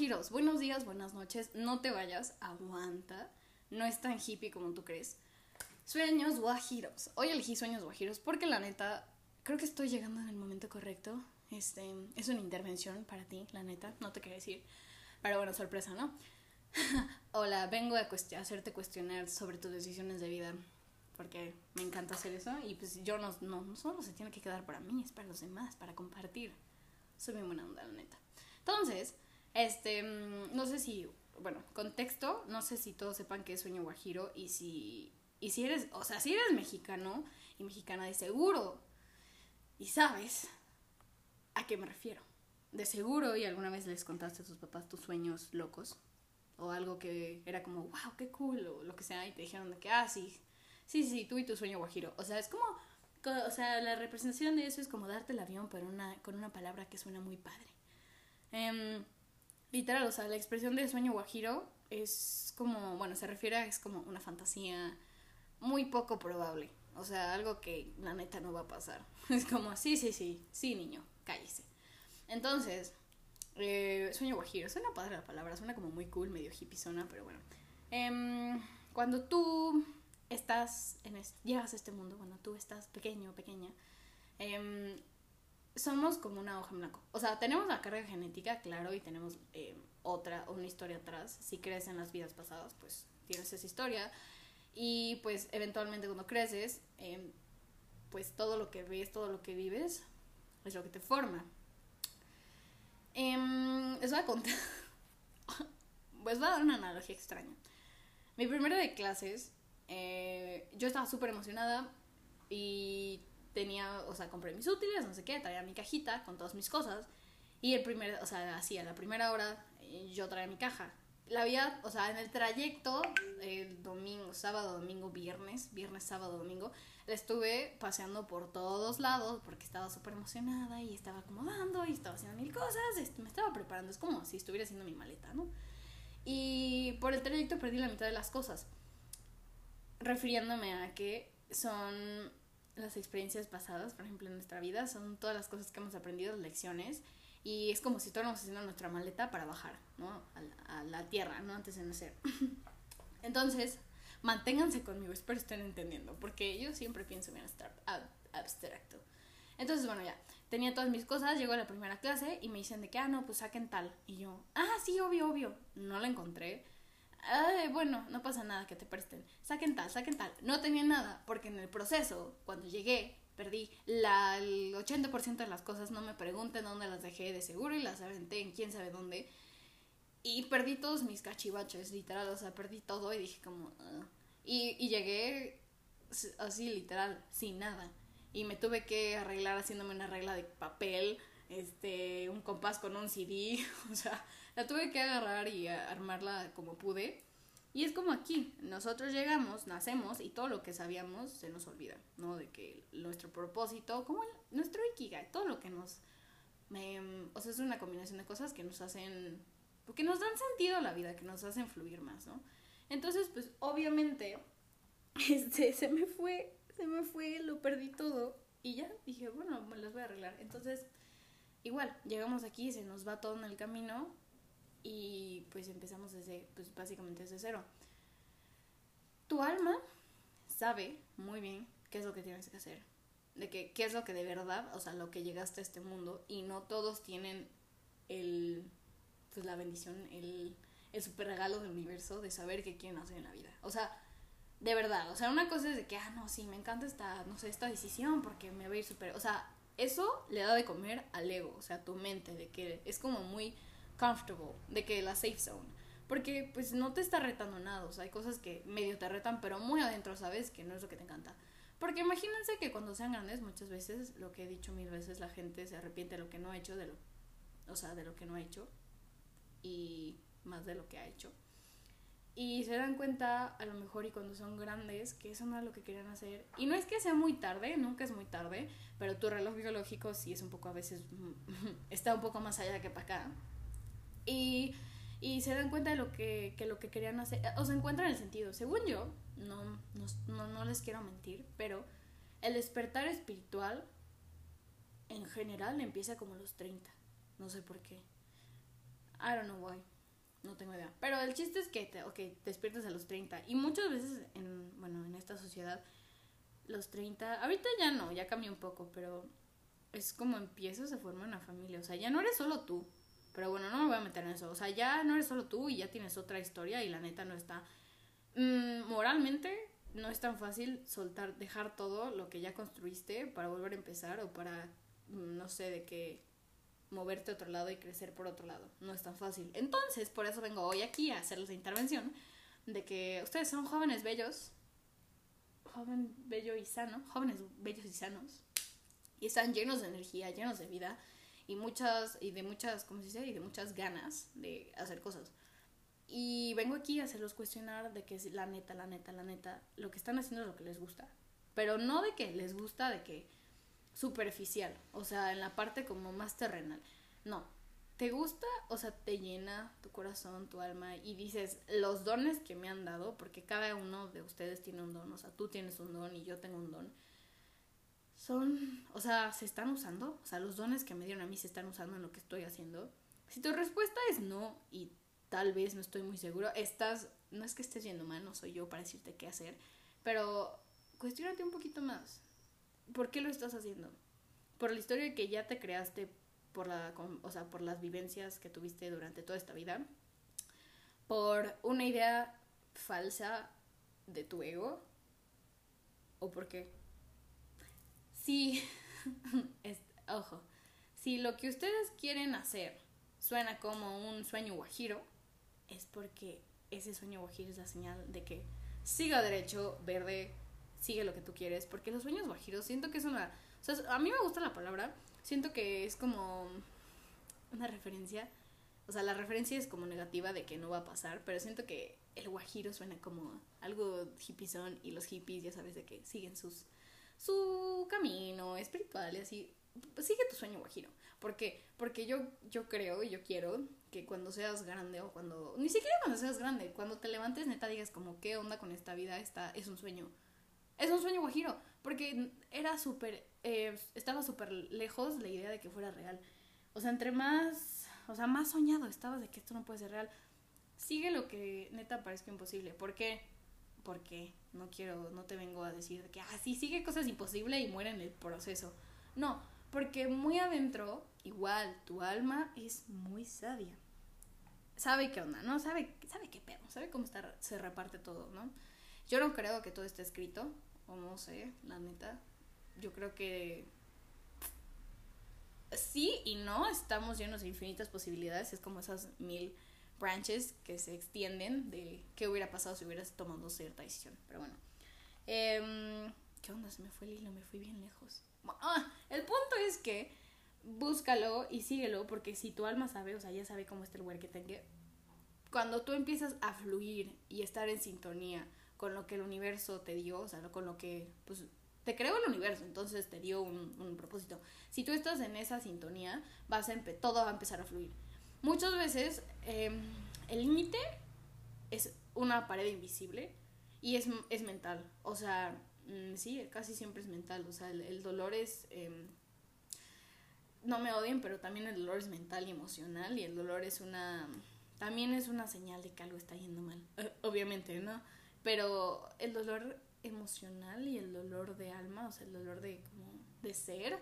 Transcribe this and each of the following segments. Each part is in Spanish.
guajiros, buenos días, buenas noches, no te vayas, aguanta, no es tan hippie como tú crees. Sueños guajiros. Hoy elegí sueños guajiros porque la neta, creo que estoy llegando en el momento correcto. Este, es una intervención para ti, la neta, no te quería decir. Pero bueno, sorpresa, ¿no? Hola, vengo a hacerte cuestionar sobre tus decisiones de vida. Porque me encanta hacer eso. Y pues yo no, no, no solo se tiene que quedar para mí, es para los demás, para compartir. Soy muy buena onda, la neta. Entonces, este, mm, no sé si, bueno, contexto, no sé si todos sepan que es sueño guajiro y si, y si eres, o sea, si eres mexicano y mexicana de seguro y sabes a qué me refiero. De seguro y alguna vez les contaste a tus papás tus sueños locos o algo que era como, wow, qué cool o lo que sea y te dijeron de que, ah, sí, sí, sí, tú y tu sueño guajiro. O sea, es como, o sea, la representación de eso es como darte el avión pero una, con una palabra que suena muy padre. Eh, literal, o sea, la expresión de sueño guajiro es como, bueno, se refiere a es como una fantasía muy poco probable. O sea, algo que la neta no va a pasar. Es como, sí, sí, sí, sí, niño, cállese. Entonces, eh, sueño guajiro, suena padre la palabra, suena como muy cool, medio hippie zona, pero bueno. Eh, cuando tú estás en llegas a este mundo, cuando tú estás pequeño, pequeña, eh, somos como una hoja en blanco. O sea, tenemos la carga genética, claro, y tenemos eh, otra, una historia atrás. Si crees en las vidas pasadas, pues tienes esa historia. Y pues eventualmente cuando creces, em, pues todo lo que ves, todo lo que vives, es lo que te forma. Eh, les voy a contar. pues voy a dar una analogía extraña. Mi primera de clases, eh, yo estaba súper emocionada y tenía, o sea, compré mis útiles, no sé qué, traía mi cajita con todas mis cosas. Y el primer, o sea, así a la primera hora eh, yo traía mi caja. La había, o sea, en el trayecto, el domingo, sábado, domingo, viernes, viernes, sábado, domingo, la estuve paseando por todos lados porque estaba súper emocionada y estaba acomodando y estaba haciendo mil cosas, me estaba preparando, es como si estuviera haciendo mi maleta, ¿no? Y por el trayecto perdí la mitad de las cosas, refiriéndome a que son las experiencias pasadas, por ejemplo, en nuestra vida, son todas las cosas que hemos aprendido, lecciones, y es como si estuviéramos haciendo nuestra maleta para bajar, ¿no? A, la tierra, ¿no? Antes de nacer. Entonces, manténganse conmigo, espero estén entendiendo, porque yo siempre pienso en estar abstracto. Entonces, bueno, ya, tenía todas mis cosas, llego a la primera clase y me dicen de que, ah, no, pues saquen tal. Y yo, ah, sí, obvio, obvio. No la encontré bueno, no pasa nada que te presten. Saquen tal, saquen tal. No tenía nada, porque en el proceso, cuando llegué, perdí la, el 80% de las cosas. No me pregunten dónde las dejé de seguro y las aventé en quién sabe dónde. Y perdí todos mis cachivaches, literal. O sea, perdí todo y dije como... y, y llegué así, literal, sin nada. Y me tuve que arreglar haciéndome una regla de papel, este, un compás con un CD, o sea, la tuve que agarrar y armarla como pude. Y es como aquí, nosotros llegamos, nacemos y todo lo que sabíamos se nos olvida, ¿no? De que nuestro propósito, como nuestro ikigai, todo lo que nos... o sea, es una combinación de cosas que nos hacen... que nos dan sentido a la vida, que nos hacen fluir más, ¿no? Entonces, pues obviamente, este, se me fue, se me fue, lo perdí todo y ya dije, bueno, me las voy a arreglar. Entonces, igual, llegamos aquí, se nos va todo en el camino y pues empezamos desde, pues básicamente desde cero. Tu alma sabe muy bien qué es lo que tienes que hacer, de que qué es lo que de verdad, o sea, lo que llegaste a este mundo y no todos tienen el, pues la bendición, el, el super regalo del universo de saber qué quieren hacer en la vida. O sea, de verdad, o sea, una cosa es de que, ah, no, sí, me encanta esta, no sé, esta decisión porque me va a ir súper, o sea, eso le da de comer al ego, o sea, tu mente, de que es como muy comfortable, de que la safe zone. Porque pues no te está retando nada, o sea, hay cosas que medio te retan, pero muy adentro sabes que no es lo que te encanta. Porque imagínense que cuando sean grandes, muchas veces, lo que he dicho mil veces, la gente se arrepiente de lo que no ha hecho, de lo, o sea, de lo que no ha hecho, y más de lo que ha hecho. Y se dan cuenta, a lo mejor, y cuando son grandes, que eso no es lo que querían hacer. Y no es que sea muy tarde, nunca es muy tarde, pero tu reloj biológico sí es un poco a veces, está un poco más allá que para acá y, y se dan cuenta de lo que, que, lo que querían hacer, o se encuentran el sentido. Según yo, no, no, no les quiero mentir, pero el despertar espiritual en general empieza como los 30. No sé por qué. I don't know why. No tengo idea. Pero el chiste es que te, okay, despiertas a los 30. Y muchas veces, en, bueno, en esta sociedad, los 30, ahorita ya no, ya cambió un poco, pero es como empiezas a formar una familia. O sea, ya no eres solo tú. Pero bueno, no me voy a meter en eso. O sea, ya no eres solo tú y ya tienes otra historia y la neta no está... Mm, moralmente no es tan fácil soltar, dejar todo lo que ya construiste para volver a empezar o para, mm, no sé, de qué moverte a otro lado y crecer por otro lado. No es tan fácil. Entonces, por eso vengo hoy aquí a hacerles la intervención de que ustedes son jóvenes bellos, joven bello y sano, jóvenes bellos y sanos, y están llenos de energía, llenos de vida y muchas y de muchas, ¿cómo se dice? Y de muchas ganas de hacer cosas. Y vengo aquí a hacerlos cuestionar de que la neta, la neta, la neta, lo que están haciendo es lo que les gusta. Pero no de que les gusta, de que superficial, o sea, en la parte como más terrenal. No, te gusta, o sea, te llena tu corazón, tu alma y dices los dones que me han dado, porque cada uno de ustedes tiene un don, o sea, tú tienes un don y yo tengo un don. Son, o sea, se están usando, o sea, los dones que me dieron a mí se están usando en lo que estoy haciendo. Si tu respuesta es no y tal vez no estoy muy seguro, estás, no es que estés yendo mal, no soy yo para decirte qué hacer, pero cuestionate un poquito más. ¿Por qué lo estás haciendo? Por la historia que ya te creaste, por, la, o sea, por las vivencias que tuviste durante toda esta vida, por una idea falsa de tu ego, o por qué. Si, ojo, si lo que ustedes quieren hacer suena como un sueño guajiro, es porque ese sueño guajiro es la señal de que siga derecho, verde, sigue lo que tú quieres, porque los sueños guajiros siento que es una, o sea, a mí me gusta la palabra, siento que es como una referencia, o sea, la referencia es como negativa de que no va a pasar, pero siento que el guajiro suena como algo hippiezón y los hippies ya sabes de que siguen sus su camino espiritual y así, sigue tu sueño guajiro. ¿Por qué? Porque yo, yo creo y yo quiero que cuando seas grande o cuando, ni siquiera cuando seas grande, cuando te levantes neta digas como, ¿qué onda con esta vida? Esta es un sueño. Es un sueño guajiro, porque era súper, eh, estaba súper lejos la idea de que fuera real. O sea, entre más, o sea, más soñado estabas de que esto no puede ser real. Sigue lo que neta parezca imposible. ¿Por qué? Porque no quiero, no te vengo a decir que, ah, sí, sigue cosas imposibles y muere en el proceso. No, porque muy adentro, igual, tu alma es muy sabia. Sabe qué onda, ¿no? Sabe, sabe qué pedo, sabe cómo está, se reparte todo, ¿no? Yo no creo que todo esté escrito, o no sé, la neta. Yo creo que sí y no, estamos llenos de infinitas posibilidades, es como esas mil branches que se extienden de qué hubiera pasado si hubieras tomado cierta decisión. Pero bueno. Eh, ¿Qué onda? Se me fue el hilo, me fui bien lejos. Ah, el punto es que búscalo y síguelo porque si tu alma sabe, o sea, ya sabe cómo está el que tenga, cuando tú empiezas a fluir y estar en sintonía con lo que el universo te dio, o sea, con lo que, pues, te creó el universo, entonces te dio un, propósito. Si tú estás en esa sintonía, vas a todo va a empezar a fluir. Muchas veces em, el límite es una pared invisible y es, es mental, o sea, Mm, sí, casi siempre es mental, o sea, el, dolor es... Em, no me odien, pero también el dolor es mental y emocional y el dolor es una... También es una señal de que algo está yendo mal, obviamente, ¿no? Pero el dolor emocional y el dolor de alma, o sea, el dolor de, como, de ser,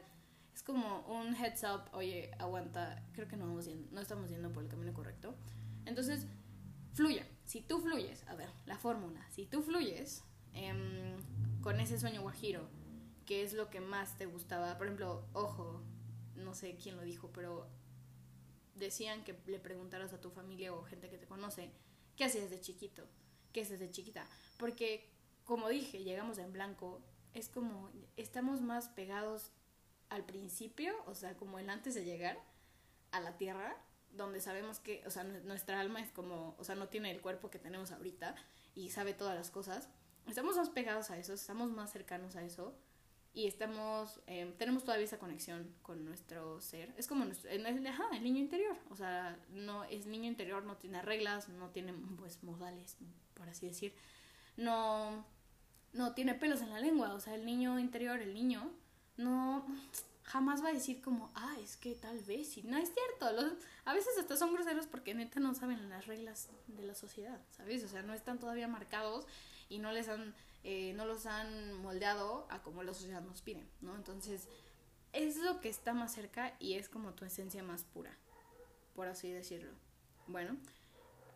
es como un heads up, oye, aguanta, creo que no, vamos no estamos yendo por el camino correcto. Entonces, fluya. Si tú fluyes, a ver, la fórmula, si tú fluyes, eh, con ese sueño guajiro, que es lo que más te gustaba. Por ejemplo, ojo, no sé quién lo dijo, pero decían que le preguntaras a tu familia o gente que te conoce, ¿qué hacías de chiquito? ¿Qué haces de chiquita? Porque, como dije, llegamos en blanco, es como, estamos más pegados al principio, o sea, como el antes de llegar a la tierra, donde sabemos que, o sea, nuestra alma es como, o sea, no tiene el cuerpo que tenemos ahorita y sabe todas las cosas estamos más pegados a eso, estamos más cercanos a eso y estamos, eh, tenemos todavía esa conexión con nuestro ser. Es como nuestro, el, el, el niño interior, o sea, no es niño interior, no tiene reglas, no tiene pues modales, por así decir, no, no tiene pelos en la lengua, o sea, el niño interior, el niño, no, jamás va a decir como, ah, es que tal vez, y no es cierto, los, a veces hasta son groseros porque neta no saben las reglas de la sociedad, ¿sabes? O sea, no están todavía marcados y no les han, eh, no los han moldeado a como la sociedad nos pide, ¿no? Entonces, es lo que está más cerca y es como tu esencia más pura, por así decirlo. Bueno,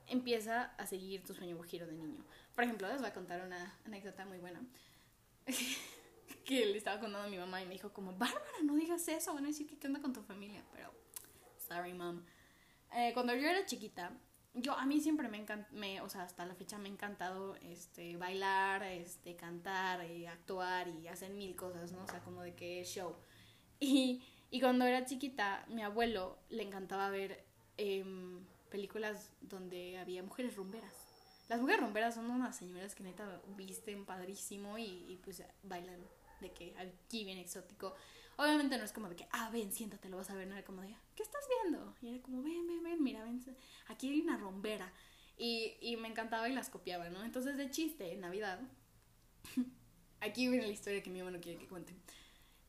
empieza a seguir tu sueño giro de niño. Por ejemplo, les voy a contar una anécdota muy buena. que le estaba contando a mi mamá y me dijo como, Bárbara, no digas eso, van a decir que qué onda con tu familia, pero, sorry mom. Eh, cuando yo era chiquita, yo a mí siempre me encanta, o sea, hasta la fecha me ha encantado este bailar, este cantar, y actuar y hacer mil cosas, ¿no? O sea, como de que show. Y, y cuando era chiquita, mi abuelo le encantaba ver em, películas donde había mujeres rumberas. Las mujeres rumberas son unas señoras que neta visten padrísimo y, y pues bailan de que aquí bien exótico. Obviamente no es como de que, ah, ven, siéntate, lo vas a ver, no era como de, ¿qué estás viendo? Y era como, ven, ven, ven, mira, ven, aquí hay una rombera. Y, y me encantaba y las copiaba, ¿no? Entonces, de chiste, en Navidad, aquí viene la historia que mi mamá quiere que cuente.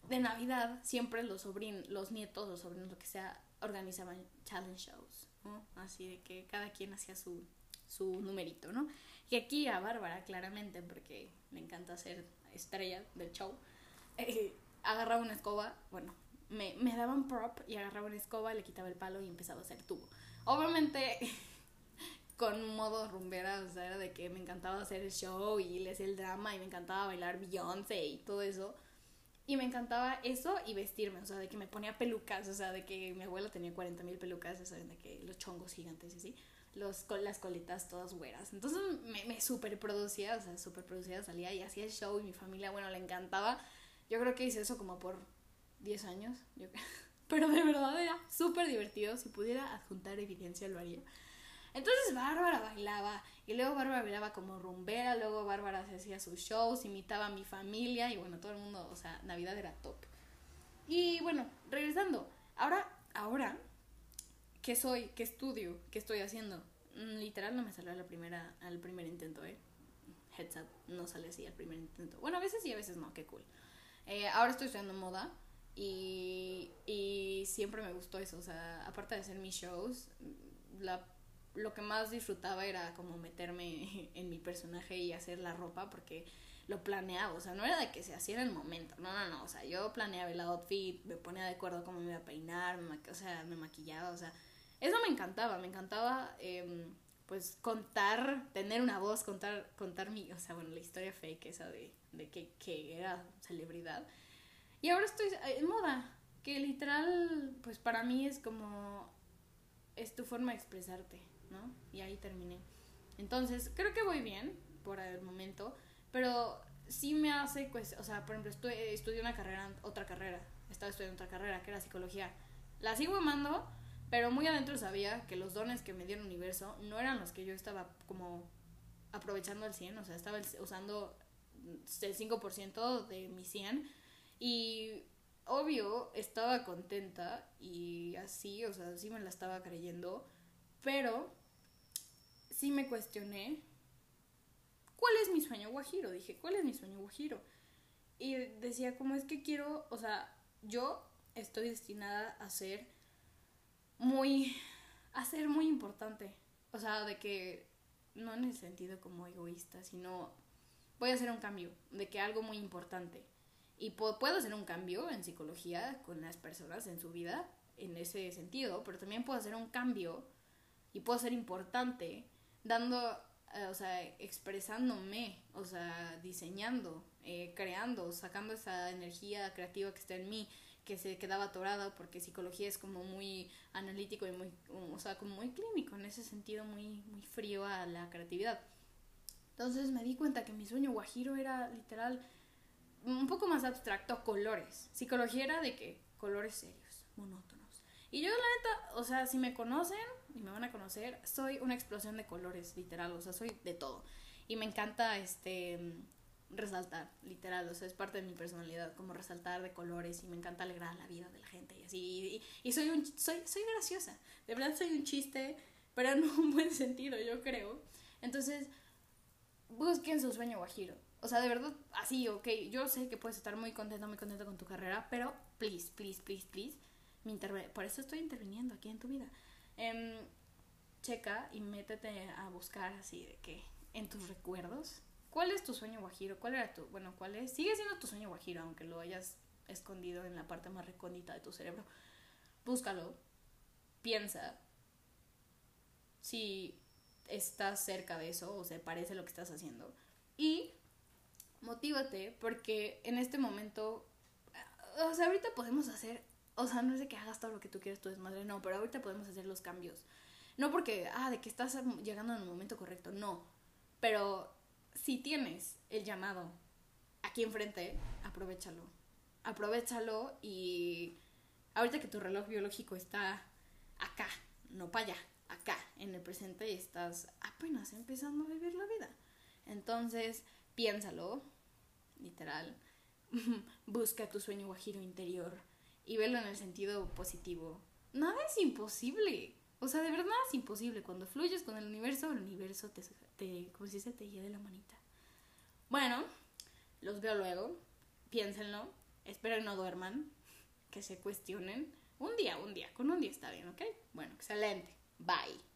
De Navidad, siempre los sobrinos, los nietos, los sobrinos, lo que sea, organizaban challenge shows, ¿no? Así de que cada quien hacía su, su numerito, ¿no? Y aquí a Bárbara, claramente, porque me encanta ser estrella del show, eh, agarraba una escoba, bueno, me, me daban prop y agarraba una escoba, le quitaba el palo y empezaba a hacer tubo. Obviamente con modo rumbera, o sea, era de que me encantaba hacer el show y le hacía el drama y me encantaba bailar Beyoncé y todo eso. Y me encantaba eso y vestirme, o sea, de que me ponía pelucas, o sea, de que mi abuela tenía 40 mil pelucas, o sea, de que los chongos gigantes y así los, las colitas todas güeras. Entonces me, me super producía, o sea, super producida salía y hacía el show y mi familia, bueno, le encantaba. Yo creo que hice eso como por 10 años, yo pero de verdad era súper divertido. Si pudiera adjuntar evidencia lo haría. Entonces Bárbara bailaba y luego Bárbara bailaba como rumbera, luego Bárbara hacía sus shows, imitaba a mi familia y bueno, todo el mundo, o sea, Navidad era top. Y bueno, regresando, ahora, ahora ¿qué soy? ¿Qué estudio? ¿Qué estoy haciendo? Mm, literal no me salió a la primera, al primer intento, ¿eh? Heads up, no sale así al primer intento. Bueno, a veces sí, a veces no, qué cool. Eh, ahora estoy estudiando moda y, y siempre me gustó eso, o sea, aparte de hacer mis shows, la, lo que más disfrutaba era como meterme en mi personaje y hacer la ropa porque lo planeaba, o sea, no era de que se hacía en el momento, no, no, no, o sea, yo planeaba el outfit, me ponía de acuerdo cómo me iba a peinar, o sea, me maquillaba, o sea, eso me encantaba, me encantaba em, pues contar, tener una voz, contar, contar mi, o sea, bueno, la historia fake esa de, de que, que era celebridad. Y ahora estoy en moda, que literal, pues para mí es como, es tu forma de expresarte, ¿no? Y ahí terminé. Entonces, creo que voy bien por el momento, pero sí me hace, pues, o sea, por ejemplo, estudié, una carrera, otra carrera, estaba estudiando otra carrera, que era psicología. La sigo amando, pero muy adentro sabía que los dones que me dio el universo no eran los que yo estaba como aprovechando al 100, o sea, estaba usando el 5% de mi 100 y obvio estaba contenta y así, o sea, sí me la estaba creyendo, pero sí me cuestioné cuál es mi sueño guajiro, dije, ¿cuál es mi sueño guajiro? Y decía, ¿cómo es que quiero, o sea, yo estoy destinada a ser muy, a ser muy importante. O sea, de que no en el sentido como egoísta, sino voy a hacer un cambio, de que algo muy importante. Y puedo, hacer un cambio en psicología con las personas en su vida, en ese sentido, pero también puedo hacer un cambio y puedo ser importante dando, eh, o sea, expresándome, o sea, diseñando, eh, creando, sacando esa energía creativa que está en mí que se quedaba atorada porque psicología es como muy analítico y muy, o sea, como muy clínico, en ese sentido muy, muy frío a la creatividad. Entonces me di cuenta que mi sueño guajiro era literal un poco más abstracto, colores. Psicología era de que colores serios, monótonos. Y yo la neta, o sea, si me conocen y me van a conocer, soy una explosión de colores, literal, o sea, soy de todo. Y me encanta este resaltar, literal, o sea, es parte de mi personalidad, como resaltar de colores y me encanta alegrar la vida de la gente y así. Y, soy, un, soy, soy graciosa, de verdad soy un chiste, pero en un buen sentido, yo creo. Entonces, busquen su sueño guajiro. O sea, de verdad, así, ok, yo sé que puedes estar muy contento, muy contento con tu carrera, pero please, please, please, please, mi por eso estoy interviniendo aquí en tu vida. Em, checa y métete a buscar así de que en tus recuerdos, ¿cuál es tu sueño guajiro? ¿Cuál era tu, bueno, cuál es? Sigue siendo tu sueño guajiro, aunque lo hayas escondido en la parte más recóndita de tu cerebro. Búscalo, piensa si estás cerca de eso o se parece lo que estás haciendo. Y motívate porque en este momento, o sea, ahorita podemos hacer, o sea, no es de que hagas todo lo que tú quieres, tu desmadre, no, pero ahorita podemos hacer los cambios. No porque, ah, de que estás llegando en el momento correcto, no. Pero si tienes el llamado aquí enfrente, aprovechalo. Aprovechalo y ahorita que tu reloj biológico está acá, no para allá, acá, en el presente y estás apenas empezando a vivir la vida. Entonces, piénsalo, literal. Busca tu sueño guajiro interior y velo en el sentido positivo. Nada es imposible. O sea, de verdad es imposible. Cuando fluyes con el universo, el universo te, te como si se te lleve la manita. Bueno, los veo luego. Piénsenlo. Espero que no duerman. Que se cuestionen. Un día, un día. Con un día está bien, ¿ok? Bueno, excelente. Bye.